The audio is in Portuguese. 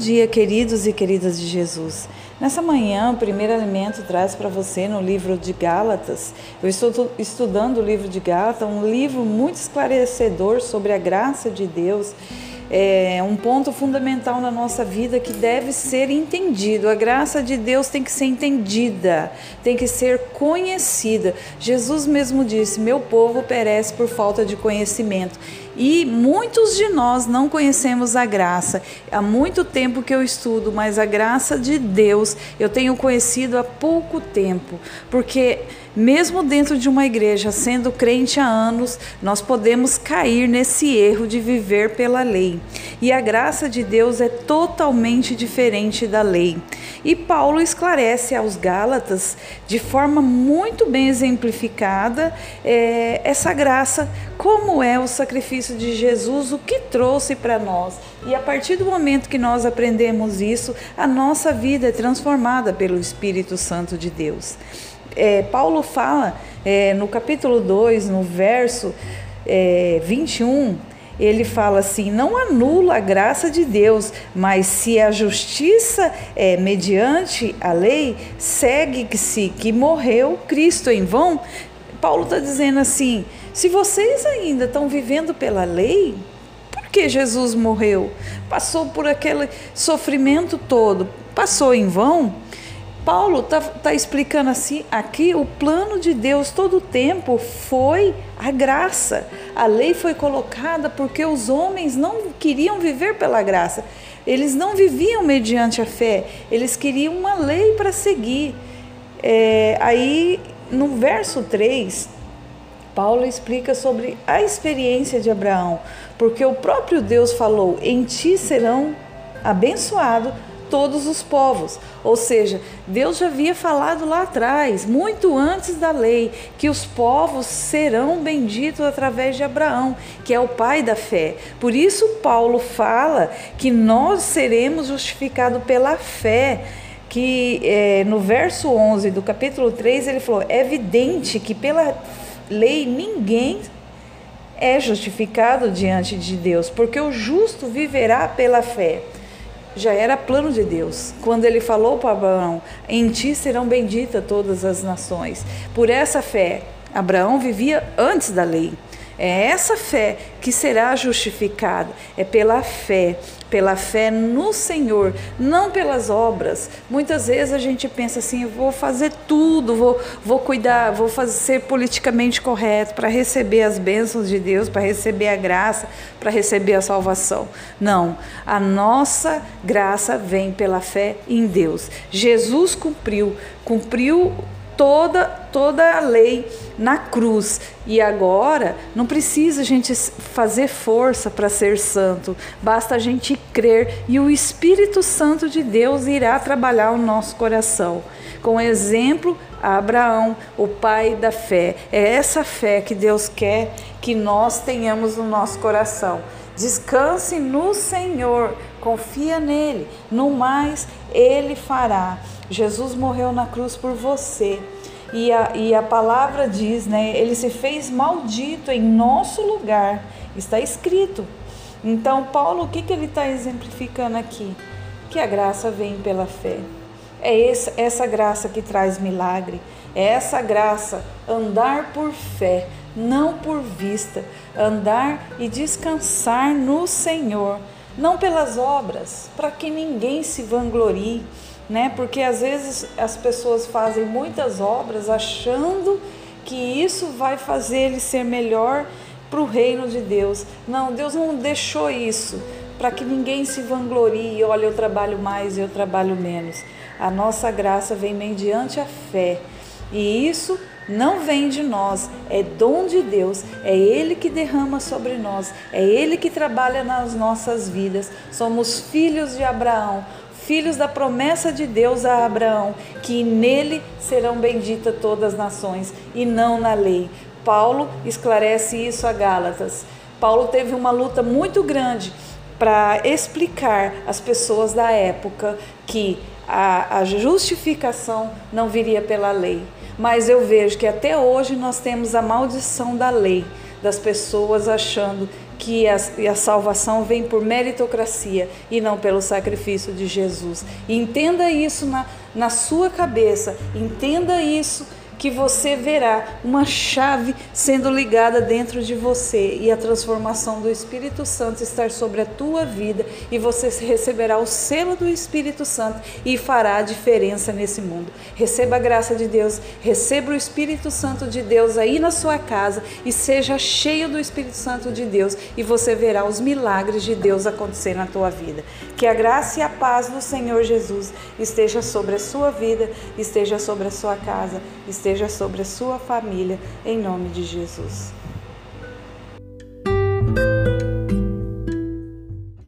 dia, queridos e queridas de Jesus. Nessa manhã, o primeiro alimento traz para você no livro de Gálatas. Eu estou estudando o livro de Gálatas, um livro muito esclarecedor sobre a graça de Deus é um ponto fundamental na nossa vida que deve ser entendido. A graça de Deus tem que ser entendida, tem que ser conhecida. Jesus mesmo disse: Meu povo perece por falta de conhecimento. E muitos de nós não conhecemos a graça. Há muito tempo que eu estudo, mas a graça de Deus eu tenho conhecido há pouco tempo, porque mesmo dentro de uma igreja, sendo crente há anos, nós podemos cair nesse erro de viver pela lei. E a graça de Deus é totalmente diferente da lei. E Paulo esclarece aos Gálatas, de forma muito bem exemplificada, é, essa graça, como é o sacrifício de Jesus, o que trouxe para nós. E a partir do momento que nós aprendemos isso, a nossa vida é transformada pelo Espírito Santo de Deus é, Paulo fala é, no capítulo 2, no verso é, 21, ele fala assim: não anula a graça de Deus, mas se a justiça é mediante a lei, segue-se que morreu Cristo em vão. Paulo está dizendo assim: se vocês ainda estão vivendo pela lei, por que Jesus morreu? Passou por aquele sofrimento todo, passou em vão? Paulo está tá explicando assim aqui o plano de Deus todo o tempo foi a graça. A lei foi colocada porque os homens não queriam viver pela graça. Eles não viviam mediante a fé. Eles queriam uma lei para seguir. É, aí no verso 3, Paulo explica sobre a experiência de Abraão, porque o próprio Deus falou: em ti serão abençoados todos os povos. Ou seja, Deus já havia falado lá atrás, muito antes da lei, que os povos serão benditos através de Abraão, que é o pai da fé. Por isso, Paulo fala que nós seremos justificados pela fé que é, no verso 11 do capítulo 3 ele falou: é evidente que pela lei ninguém é justificado diante de Deus, porque o justo viverá pela fé já era plano de Deus. Quando ele falou para Abraão: Em ti serão benditas todas as nações. Por essa fé, Abraão vivia antes da lei. É essa fé que será justificada, é pela fé, pela fé no Senhor, não pelas obras. Muitas vezes a gente pensa assim: vou fazer tudo, vou, vou cuidar, vou fazer, ser politicamente correto para receber as bênçãos de Deus, para receber a graça, para receber a salvação. Não, a nossa graça vem pela fé em Deus. Jesus cumpriu, cumpriu toda, toda a lei na cruz. E agora não precisa a gente fazer força para ser santo, basta a gente crer e o Espírito Santo de Deus irá trabalhar o nosso coração. Com exemplo, Abraão, o pai da fé. É essa fé que Deus quer que nós tenhamos no nosso coração. Descanse no Senhor, confia nele, no mais ele fará. Jesus morreu na cruz por você. E a, e a palavra diz, né? Ele se fez maldito em nosso lugar. Está escrito. Então, Paulo, o que, que ele está exemplificando aqui? Que a graça vem pela fé. É essa, essa graça que traz milagre. É essa graça, andar por fé, não por vista. Andar e descansar no Senhor. Não pelas obras, para que ninguém se vanglorie né? Porque às vezes as pessoas fazem muitas obras achando que isso vai fazer ele ser melhor para o reino de Deus. Não, Deus não deixou isso para que ninguém se vanglorie, olha, eu trabalho mais, eu trabalho menos. A nossa graça vem mediante a fé. E isso não vem de nós, é dom de Deus, é Ele que derrama sobre nós, é Ele que trabalha nas nossas vidas. Somos filhos de Abraão, filhos da promessa de Deus a Abraão, que nele serão benditas todas as nações e não na lei. Paulo esclarece isso a Gálatas. Paulo teve uma luta muito grande para explicar às pessoas da época que a, a, justificação não viria pela lei. Mas eu vejo que até hoje nós temos a maldição da lei, das pessoas achando que a, a salvação vem por meritocracia e não pelo sacrifício de Jesus. entenda isso na, na sua cabeça, entenda isso que você verá uma chave sendo ligada dentro de você e a transformação do Espírito Santo estar sobre a tua vida e você receberá o selo do Espírito Santo e fará a diferença nesse mundo. Receba a graça de Deus, receba o Espírito Santo de Deus aí na sua casa e seja cheio do Espírito Santo de Deus e você verá os milagres de Deus acontecer na tua vida. Que a graça e a paz do Senhor Jesus esteja sobre a sua vida, esteja sobre a sua casa, esteja sobre a sua família, em nome de Jesus.